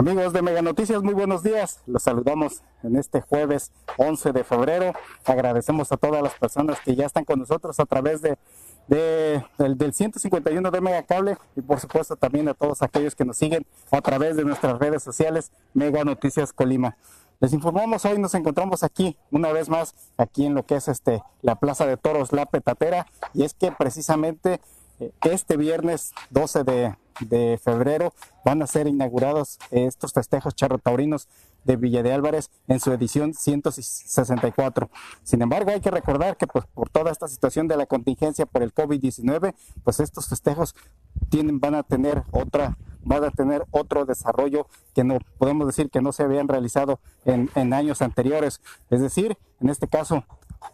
Amigos de Mega Noticias, muy buenos días. Los saludamos en este jueves 11 de febrero. Agradecemos a todas las personas que ya están con nosotros a través de, del, del 151 de Mega Cable y por supuesto también a todos aquellos que nos siguen a través de nuestras redes sociales Mega Noticias Colima. Les informamos, hoy nos encontramos aquí, una vez más, aquí en lo que es este la Plaza de Toros La Petatera, y es que precisamente este viernes 12 de, febrero van a ser inaugurados estos festejos charrotaurinos de Villa de Álvarez en su edición 164. Sin embargo, hay que recordar que pues, por toda esta situación de la contingencia por el COVID-19, pues estos festejos tienen, van a tener otra van a tener otro desarrollo que no podemos decir que no se habían realizado en, en años anteriores. Es decir, en este caso,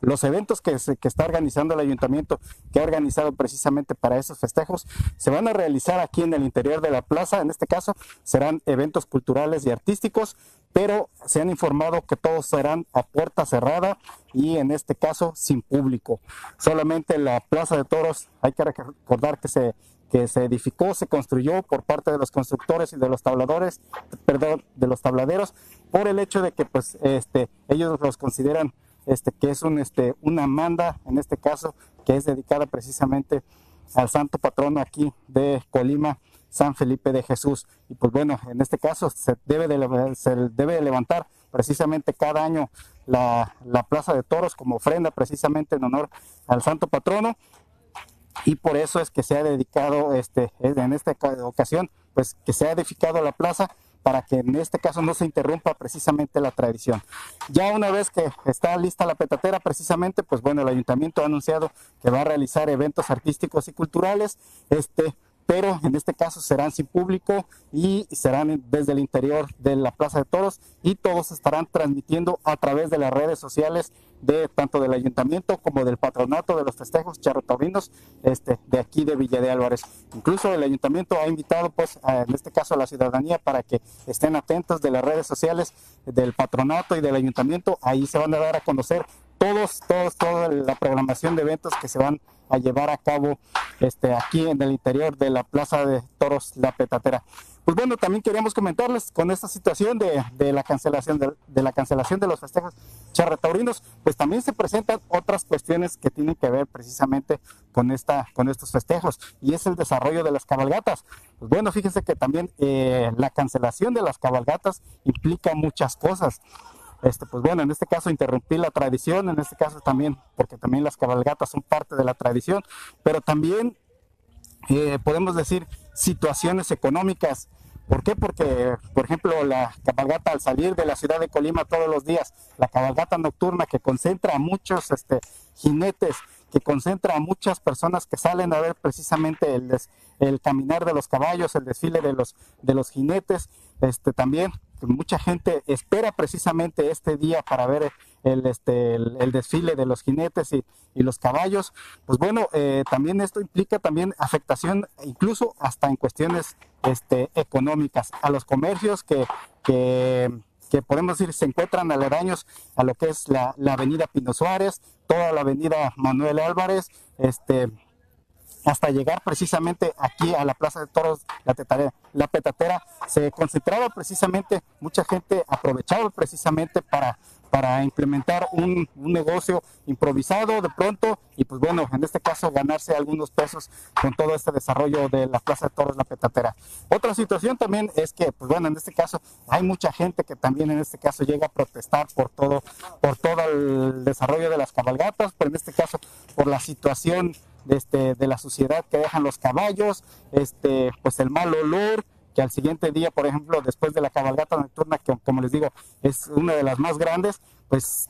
los eventos que, que está organizando el ayuntamiento, que ha organizado precisamente para esos festejos, se van a realizar aquí en el interior de la plaza. En este caso serán eventos culturales y artísticos, pero se han informado que todos serán a puerta cerrada y en este caso sin público. Solamente la Plaza de Toros, hay que recordar que se que se edificó, se construyó por parte de los constructores y de los tabladores, perdón, de los tabladeros, por el hecho de que pues este ellos los consideran este, que es un, este, una manda, en este caso, que es dedicada precisamente al santo patrono aquí de Colima, San Felipe de Jesús. Y pues bueno, en este caso se debe debe de levantar precisamente cada año la, la, Plaza de Toros como ofrenda precisamente en honor al santo patrono. Y por eso es que se ha dedicado, este, en esta ocasión, pues que se ha edificado la plaza para que en este caso no se interrumpa precisamente la tradición. Ya una vez que está lista la petatera, precisamente, pues bueno, el ayuntamiento ha anunciado que va a realizar eventos artísticos y culturales, este, pero en este caso serán sin público y serán desde el interior de la Plaza de Toros y todos estarán transmitiendo a través de las redes sociales de tanto del ayuntamiento como del patronato de los festejos charrotaurinos este, de aquí de Villa de Álvarez. Incluso el ayuntamiento ha invitado, pues, en este caso a la ciudadanía para que estén atentos de las redes sociales del patronato y del ayuntamiento. Ahí se van a dar a conocer todos, todos, toda la programación de eventos que se van a llevar a cabo este, aquí en el interior de la Plaza de Toros La Petatera. Pues bueno, también queríamos comentarles con esta situación de, de la cancelación de, la cancelación de los festejos charretaurinos, pues también se presentan otras cuestiones que tienen que ver precisamente con esta, con estos festejos, y es el desarrollo de las cabalgatas. Pues bueno, fíjense que también eh, la cancelación de las cabalgatas implica muchas cosas. Este, pues bueno, en este caso interrumpir la tradición, en este caso también, porque también las cabalgatas son parte de la tradición, pero también eh, podemos decir situaciones económicas. ¿Por qué? Porque, por ejemplo, la cabalgata al salir de la ciudad de Colima todos los días, la cabalgata nocturna que concentra a muchos este, jinetes, que concentra a muchas personas que salen a ver precisamente el, el caminar de los caballos, el desfile de los, de los jinetes, este, también mucha gente espera precisamente este día para ver el, este, el, desfile de los jinetes y, los caballos. Pues bueno, eh, también esto implica también afectación incluso hasta en cuestiones este, económicas a los comercios que, que, podemos decir se encuentran aledaños a lo que es la, la avenida Pino Suárez, toda la avenida Manuel Álvarez, este, hasta llegar precisamente aquí a la Plaza de Toros, la, la petatera, se concentraba precisamente, mucha gente aprovechaba precisamente para, para implementar un, negocio improvisado de pronto y pues bueno, en este caso ganarse algunos pesos con todo este desarrollo de la Plaza de Toros, la petatera. Otra situación también es que, pues bueno, en este caso hay mucha gente que también en este caso llega a protestar por todo, por todo el desarrollo de las cabalgatas, pero en este caso por la situación de, este, de la suciedad que dejan los caballos, este, pues el mal olor, que al siguiente día, por ejemplo, después de la cabalgata nocturna, que como les digo, es una de las más grandes, pues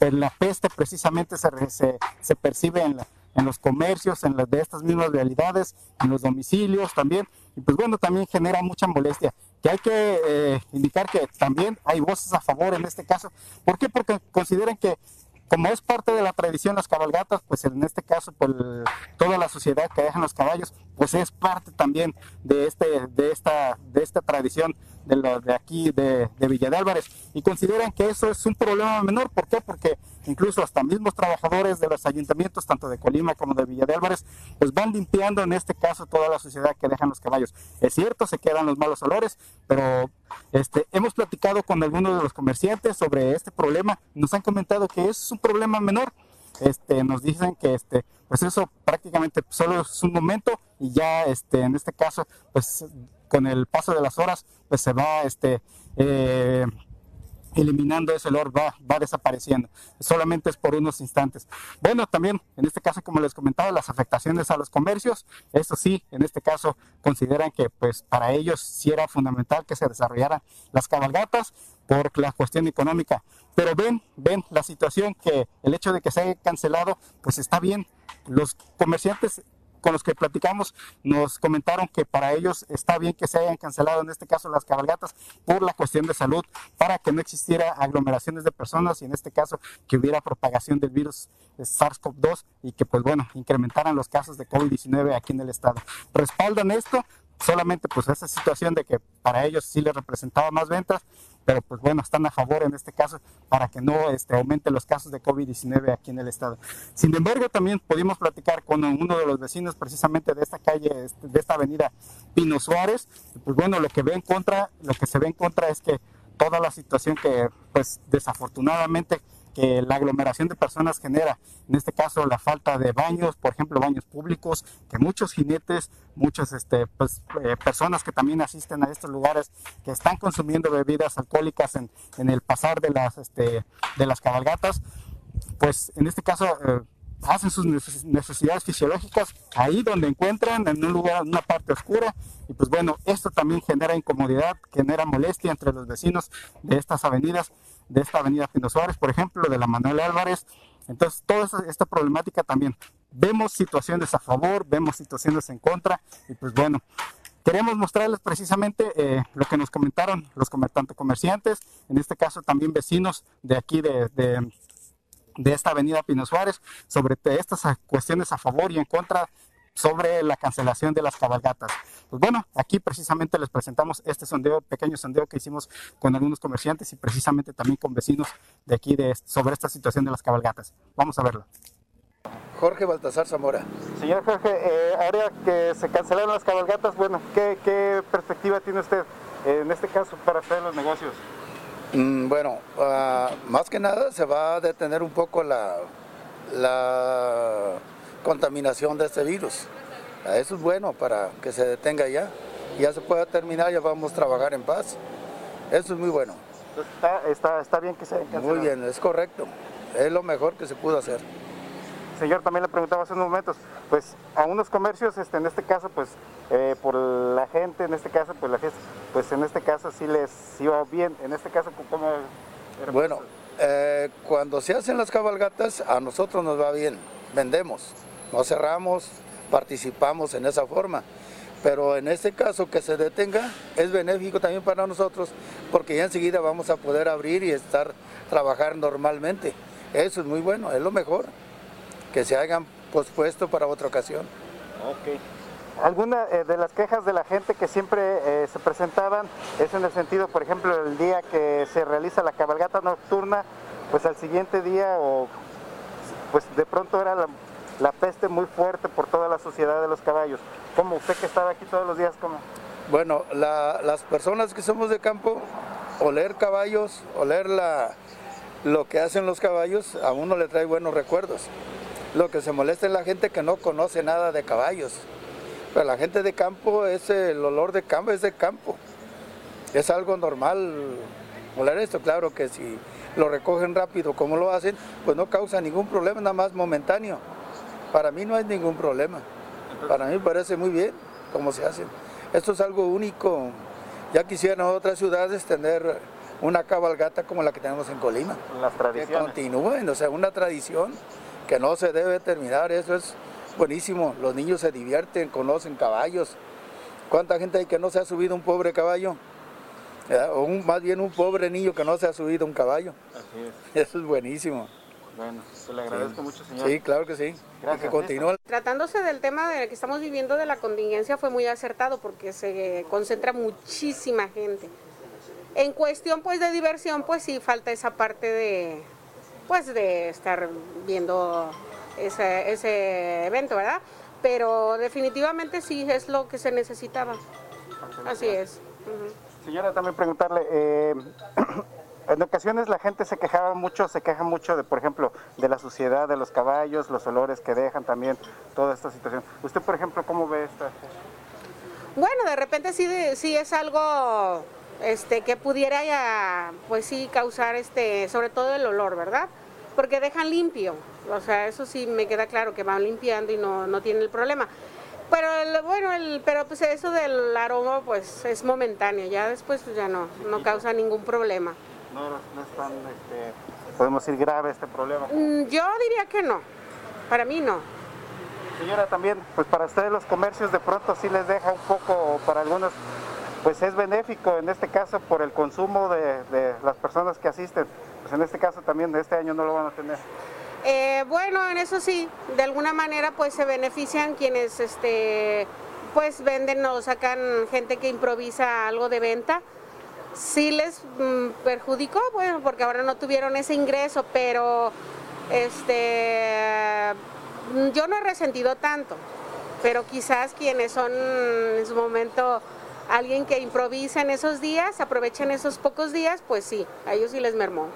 la peste precisamente se, se, se percibe en, en, los comercios, en las de estas mismas realidades, en los domicilios también. y pues bueno, también genera mucha molestia. Que hay que eh, indicar que también hay voces a favor en este caso. ¿Por qué? Porque consideran que como es parte de la tradición las cabalgatas, pues en este caso pues, toda la sociedad que dejan los caballos, pues es parte también de este de esta de esta tradición de, lo, de aquí de, de Villa de Álvarez y consideran que eso es un problema menor. ¿Por qué? Porque incluso hasta mismos trabajadores de los ayuntamientos, tanto de Colima como de Villa de Álvarez, pues van limpiando en este caso toda la sociedad que dejan los caballos. Es cierto, se quedan los malos olores, pero este, hemos platicado con algunos de los comerciantes sobre este problema, nos han comentado que es un problema menor. Este, nos dicen que este, pues eso prácticamente solo es un momento y ya este, en este caso, pues con el paso de las horas, pues se va este, eh, eliminando ese olor, va, va desapareciendo. Solamente es por unos instantes. Bueno, también en este caso, como les comentaba, las afectaciones a los comercios, eso sí, en este caso consideran que pues para ellos sí era fundamental que se desarrollaran las cabalgatas por la cuestión económica. Pero ven, ven la situación que el hecho de que se haya cancelado, pues está bien. Los comerciantes con los que platicamos nos comentaron que para ellos está bien que se hayan cancelado en este caso las cabalgatas por la cuestión de salud, para que no existiera aglomeraciones de personas y en este caso que hubiera propagación del virus SARS-CoV-2 y que pues bueno, incrementaran los casos de COVID-19 aquí en el estado. Respaldan esto, solamente pues esa situación de que para ellos sí les representaba más ventas, pero pues bueno, están a favor en este caso para que no este, aumenten los casos de COVID-19 aquí en el estado. Sin embargo, también pudimos platicar con uno de los vecinos precisamente de esta calle, este, de esta avenida Pino Suárez, pues bueno, lo que ve en contra, lo que se ve en contra es que toda la situación que pues desafortunadamente que la aglomeración de personas genera, en este caso la falta de baños, por ejemplo, baños públicos, que muchos jinetes, muchas este, pues, eh, personas que también asisten a estos lugares, que están consumiendo bebidas alcohólicas en, el pasar de las, este, de las cabalgatas, pues en este caso eh, hacen sus necesidades fisiológicas ahí donde encuentran, en un lugar, en una parte oscura. Y pues bueno, esto también genera incomodidad, genera molestia entre los vecinos de estas avenidas de esta avenida Pino Suárez, por ejemplo, de la Manuel Álvarez. Entonces, toda esta problemática también. Vemos situaciones a favor, vemos situaciones en contra, y pues bueno, queremos mostrarles precisamente eh, lo que nos comentaron los tanto comerciantes, en este caso también vecinos de aquí de, de, de esta avenida Pino Suárez, sobre estas cuestiones a favor y en contra sobre la cancelación de las cabalgatas. Pues bueno, aquí precisamente les presentamos este sondeo, pequeño sondeo que hicimos con algunos comerciantes y precisamente también con vecinos de aquí de, sobre esta situación de las cabalgatas. Vamos a verlo. Jorge Baltasar Zamora. Señor Jorge, eh, ahora que se cancelaron las cabalgatas, bueno, ¿qué, perspectiva tiene usted en este caso para hacer los negocios? Mm, bueno, ah, más que nada se va a detener un poco la, la contaminación de este virus. Eso es bueno para que se detenga ya. Ya se pueda terminar, ya vamos a trabajar en paz. Eso es muy bueno. Está, está, bien que se Muy bien, es correcto. Es lo mejor que se pudo hacer. Señor, también le preguntaba hace unos momentos, pues a unos comercios, este, en este caso, pues eh, por la gente, en este caso, pues la fiesta, pues en este caso sí les iba bien, en este caso, ¿cómo Bueno, eh, cuando se hacen las cabalgatas, a nosotros nos va bien, vendemos no cerramos, participamos en esa forma. Pero en este caso que se detenga es benéfico también para nosotros porque ya enseguida vamos a poder abrir y estar trabajar normalmente. Eso es muy bueno, es lo mejor, que se hagan pospuesto para otra ocasión. Okay. Alguna eh, de las quejas de la gente que siempre eh, se presentaban es en el sentido, por ejemplo, el día que se realiza la cabalgata nocturna, pues al siguiente día o pues de pronto era la, la peste muy fuerte por toda la sociedad de los caballos. ¿Cómo usted que estaba aquí todos los días, cómo? Bueno, las personas que somos de campo, oler caballos, oler lo que hacen los caballos, a uno le trae buenos recuerdos. Lo que se molesta es la gente que no conoce nada de caballos. Pero la gente de campo, es el olor de campo es de campo. Es algo normal oler esto. Claro que si lo recogen rápido como lo hacen, pues no causa ningún problema, nada más momentáneo. Para mí no hay ningún problema. Para mí me parece muy bien cómo se hace. Esto es algo único. Ya quisieran otras ciudades tener una cabalgata como la que tenemos en Colima. Las tradiciones. Que continúen, o sea, una tradición que no se debe terminar. Eso es buenísimo. Los niños se divierten, conocen caballos. ¿Cuánta gente hay que no se ha subido un pobre caballo? O un, más bien un pobre niño que no se ha subido un caballo. Así es. Eso es buenísimo. Bueno, se le agradezco mucho, señor. Sí, claro que sí. Gracias. Que. Tratándose del tema de que estamos viviendo de la contingencia fue muy acertado porque se concentra muchísima gente. En cuestión pues de diversión pues sí falta esa parte de pues de estar viendo ese, ese evento, ¿verdad? Pero definitivamente sí es lo que se necesitaba. Así es. Señora, también preguntarle, eh, en ocasiones la gente se quejaba mucho, se queja mucho de, por ejemplo, de la suciedad de los caballos, los olores que dejan también, toda esta situación. ¿Usted, por ejemplo, cómo ve esta? Bueno, de repente sí, sí es algo este, que pudiera ya, pues sí, causar, este, sobre todo el olor, ¿verdad? Porque dejan limpio, o sea, eso sí me queda claro que van limpiando y no, no tiene el problema. Pero el- bueno, el, pero pues eso del aroma pues es momentáneo, ya después pues ya no, no causa ningún problema. No, no es tan, este, podemos decir, grave este problema. Mm, Yo diría que no, para mí no. Señora, también, pues para ustedes los comercios de pronto sí les deja un poco, para algunos, pues es benéfico en este caso por el consumo de, de las personas que asisten. Pues en este caso también de este año no lo van a tener. Eh, bueno, en eso sí, de alguna manera pues se benefician quienes este pues venden o sacan gente que improvisa algo de venta. Sí les mm, perjudicó, bueno, porque ahora no tuvieron ese ingreso, pero este yo no he resentido tanto, pero quizás quienes son en su momento alguien que improvisa en esos días, aprovechan esos pocos días, pues sí, a ellos sí les mermó.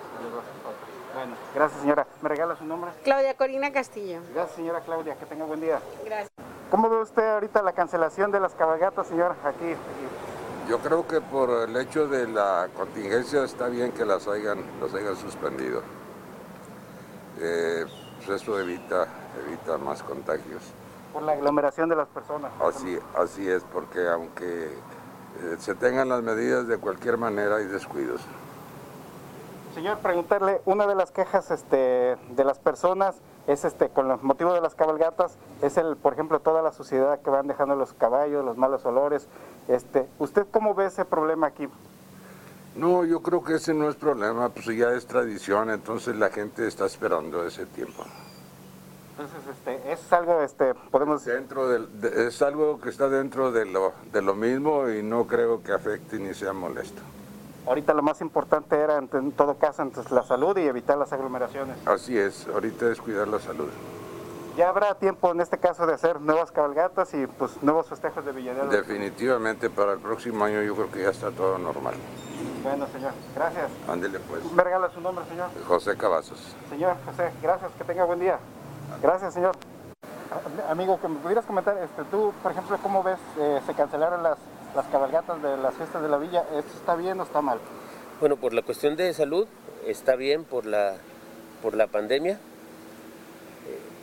Bueno, gracias señora. ¿Me regala su nombre? Claudia Corina Castillo. Gracias señora Claudia, que tenga buen día. Gracias. ¿Cómo ve usted ahorita la cancelación de las cabalgatas, señor? Aquí. Yo creo que por el hecho de la contingencia está bien que las hayan, las hayan suspendido. Eh, pues eso evita, evita más contagios. Por la aglomeración de las personas. Así, así es, porque aunque eh, se tengan las medidas de cualquier manera hay descuidos. Señor, preguntarle, una de las quejas este, de las personas es este, con el motivo de las cabalgatas, es el, por ejemplo, toda la suciedad que van dejando los caballos, los malos olores. Este, ¿Usted cómo ve ese problema aquí? No, yo creo que ese no es problema, pues ya es tradición, entonces la gente está esperando ese tiempo. Entonces, este, es algo, este, podemos Dentro del, de- es algo que está dentro de lo, de lo mismo y no creo que afecte ni sea molesto. Ahorita lo más importante era, en, todo caso, entonces, la salud y evitar las aglomeraciones. Así es, ahorita es cuidar la salud. Ya habrá tiempo en este caso de hacer nuevas cabalgatas y pues nuevos festejos de Villadero. Definitivamente para el próximo año yo creo que ya está todo normal. Bueno, señor, gracias. Ándele pues. ¿Me regala su nombre, señor? José Cavazos. Señor José, gracias, que tenga buen día. Gracias, señor. Amigo, que me pudieras comentar, este, tú, por ejemplo, ¿cómo ves? eh, se cancelaron las, las cabalgatas de las fiestas de la villa. ¿Esto está bien o está mal? Bueno, por la cuestión de salud está bien, por la, por la pandemia, eh,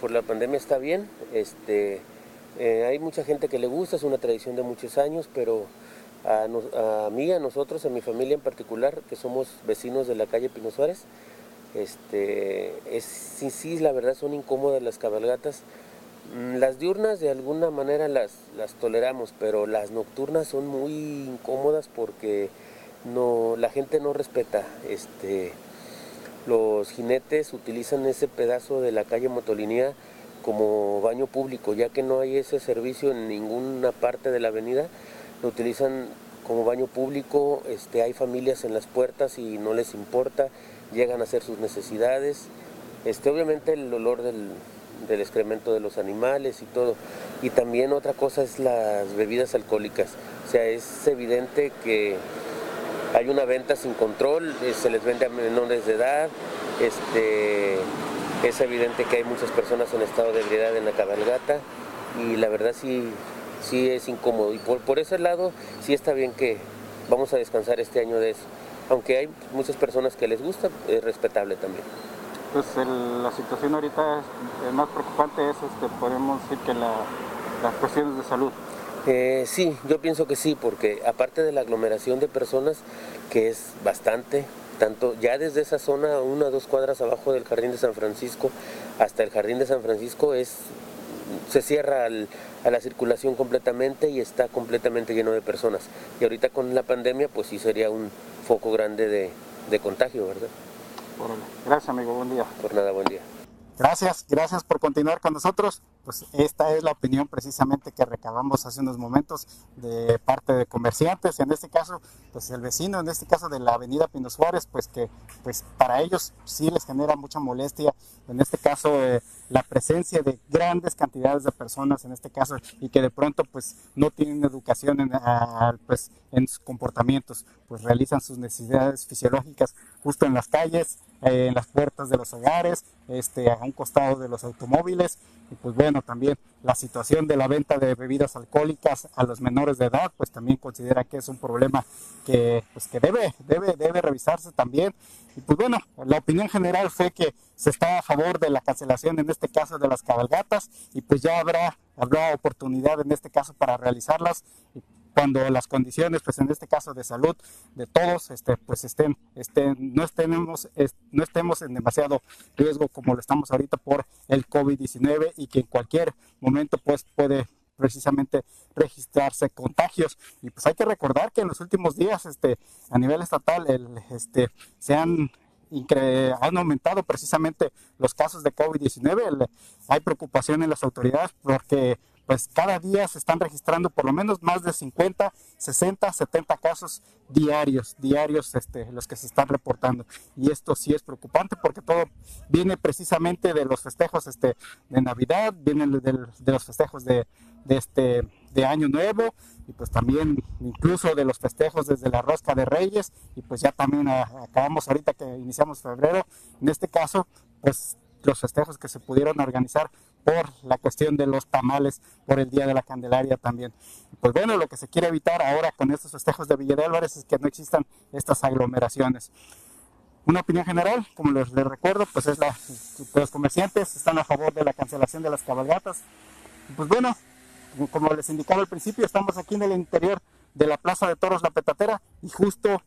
por la pandemia está bien. Este, eh, hay mucha gente que le gusta, es una tradición de muchos años, pero a, mí, a nosotros, a mi familia en particular, que somos vecinos de la calle Pino Suárez, este, es, sí, sí, la verdad son incómodas las cabalgatas. Mm, Las diurnas de alguna manera las, las toleramos, pero las nocturnas son muy incómodas porque no, la gente no respeta. Este, los jinetes utilizan ese pedazo de la calle Motolinía como baño público, ya que no hay ese servicio en ninguna parte de la avenida, lo utilizan como baño público, este, hay familias en las puertas y no les importa, llegan a hacer sus necesidades. Este, obviamente el olor del, del excremento de los animales y todo. Y también otra cosa es las bebidas alcohólicas. O sea, es evidente que hay una venta sin control, eh, se les vende a menores de edad, este, es evidente que hay muchas personas en estado de ebriedad en la cabalgata y la verdad sí, sí es incómodo. Y por, por ese lado sí está bien que vamos a descansar este año de eso. Aunque hay muchas personas que les gusta, es respetable también. Pues el- la situación ahorita es, el más preocupante es, este, podemos decir que la- las cuestiones de salud. Eh, sí, yo pienso que sí, porque aparte de la aglomeración de personas, que es bastante, tanto ya desde esa zona, una o dos cuadras abajo del Jardín de San Francisco, hasta el Jardín de San Francisco es se cierra a la circulación completamente y está completamente lleno de personas. Y ahorita con la pandemia, pues sí sería un foco grande de, de contagio, ¿verdad? Gracias, amigo. Buen día. Por nada, buen día. Gracias, gracias por continuar con nosotros. Pues esta es la opinión precisamente que recabamos hace unos momentos de parte de comerciantes, en este caso, pues el vecino, en este caso de la avenida Pino Suárez, pues que pues para ellos sí les genera mucha molestia, en este caso eh, la presencia de grandes cantidades de personas, en este caso, y que de pronto pues no tienen educación en, pues, en sus comportamientos, pues realizan sus necesidades fisiológicas justo en las calles, eh, en las puertas de los hogares, este, a un costado de los automóviles. Y pues bueno, también la situación de la venta de bebidas alcohólicas a los menores de edad, pues también considera que es un problema que, pues que debe, debe, debe revisarse también. Y pues bueno, la opinión general fue que se está a favor de la cancelación en este caso de las cabalgatas y pues ya habrá, habrá oportunidad en este caso para realizarlas cuando las condiciones, pues en este caso de salud de todos, este, pues estén, estén, no estemos, no estemos en demasiado riesgo como lo estamos ahorita por el COVID-19 y que en cualquier momento pues puede precisamente registrarse contagios y pues hay que recordar que en los últimos días este a nivel estatal el, este se han han aumentado precisamente los casos de COVID-19. Hay preocupación en las autoridades porque pues cada día se están registrando por lo menos más de 50, 60, 70 casos diarios, diarios este, los que se están reportando. Y esto sí es preocupante porque todo viene precisamente de los festejos este, de Navidad, viene de, los festejos de, este, de Año Nuevo y pues también incluso de los festejos desde la Rosca de Reyes y pues ya también acabamos ahorita que iniciamos febrero. En este caso, pues los festejos que se pudieron organizar por la cuestión de los tamales, por el Día de la Candelaria también. Pues bueno, lo que se quiere evitar ahora con estos festejos de Villa de Álvarez es que no existan estas aglomeraciones. Una opinión general, como les, recuerdo, pues es la, los comerciantes están a favor de la cancelación de las cabalgatas. Pues bueno, como les indicaba al principio, estamos aquí en el interior de la Plaza de Toros La Petatera y justo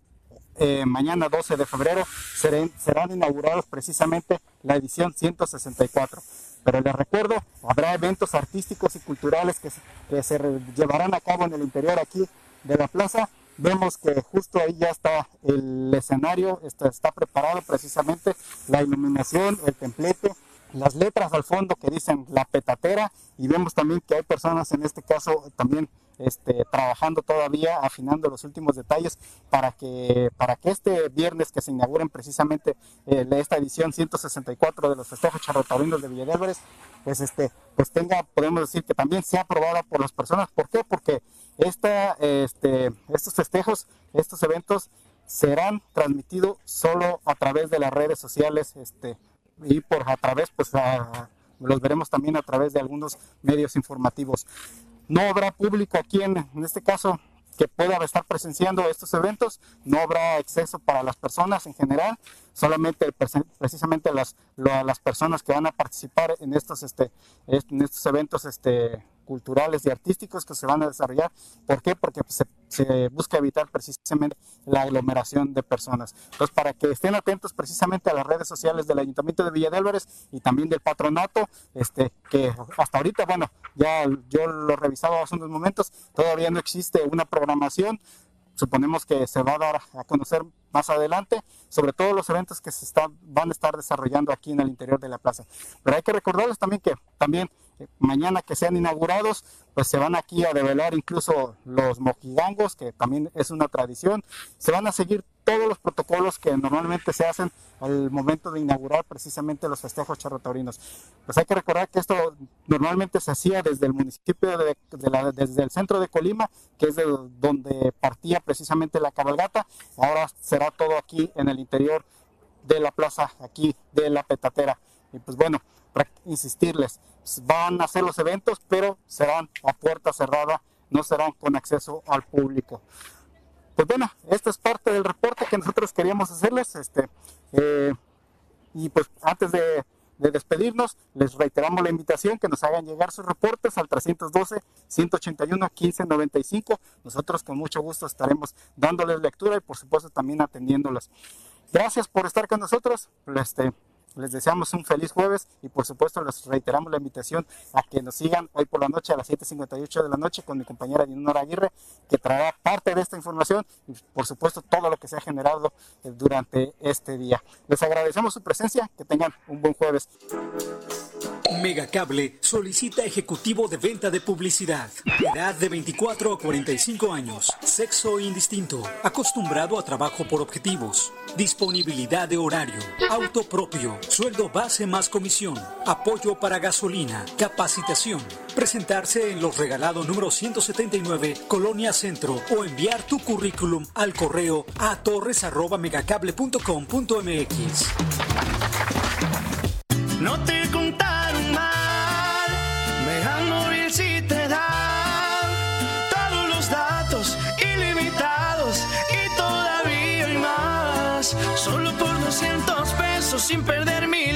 eh, mañana 12 de febrero serán, serán inaugurados precisamente la edición 164. Pero les recuerdo, habrá eventos artísticos y culturales que, se llevarán a cabo en el interior aquí de la plaza. Vemos que justo ahí ya está el escenario, está, está preparado precisamente la iluminación, el templete, las letras al fondo que dicen la petatera y vemos también que hay personas en este caso también este, trabajando todavía, afinando los últimos detalles para que, para que este viernes que se inauguren precisamente eh, esta edición 164 de los festejos charrotaurinos de Villa pues, este, pues tenga, podemos decir que también sea aprobada por las personas. ¿Por qué? Porque esta, este, estos festejos, estos eventos serán transmitidos solo a través de las redes sociales este, y por a través, pues los veremos también a través de algunos medios informativos. No habrá público aquí en, en este caso que pueda estar presenciando estos eventos, no habrá acceso para las personas en general, solamente precisamente las, las personas que van a participar en estos, este, en estos eventos este, culturales y artísticos que se van a desarrollar. ¿Por qué? Porque se, se, busca evitar precisamente la aglomeración de personas. Entonces, para que estén atentos precisamente a las redes sociales del Ayuntamiento de Villa de Álvarez y también del patronato, este, que hasta ahorita, bueno, ya yo lo revisaba hace unos momentos, todavía no existe una programación suponemos que se va a dar a conocer más adelante sobre todos los eventos que se están, van a estar desarrollando aquí en el interior de la plaza. Pero hay que recordarles también que también mañana que sean inaugurados, pues se van aquí a develar incluso los mojigangos, que también es una tradición. Se van a seguir todos los protocolos que normalmente se hacen al momento de inaugurar precisamente los festejos charrotaurinos. Pues hay que recordar que esto normalmente se hacía desde el municipio de, desde el centro de Colima, que es de donde partía precisamente la cabalgata. Ahora será todo aquí en el interior de la plaza, aquí de la petatera. Y pues bueno, insistirles, van a hacer los eventos, pero serán a puerta cerrada, no serán con acceso al público. Pues bueno, esta es parte del reporte que nosotros queríamos hacerles. Este, eh, y pues antes de, despedirnos, les reiteramos la invitación que nos hagan llegar sus reportes al 312-181-1595. Nosotros con mucho gusto estaremos dándoles lectura y por supuesto también atendiéndolas. Gracias por estar con nosotros. Este, les deseamos un feliz jueves y por supuesto les reiteramos la invitación a que nos sigan hoy por la noche a las 7.58 de la noche con mi compañera Dinora Aguirre, que traerá parte de esta información y por supuesto todo lo que se ha generado eh, durante este día. Les agradecemos su presencia, que tengan un buen jueves. Megacable solicita ejecutivo de venta de publicidad. Edad de 24 a 45 años. Sexo indistinto. Acostumbrado a trabajo por objetivos. Disponibilidad de horario. Auto propio. Sueldo base más comisión. Apoyo para gasolina. Capacitación. Presentarse en los regalados número 179, Colonia Centro, o enviar tu currículum al correo a torres.megacable.com.mx. No te contaron mal, Mega Móvil si te da todos los datos ilimitados y todavía hay más. Solo por 200 pesos sin perder mi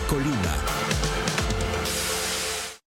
Colima.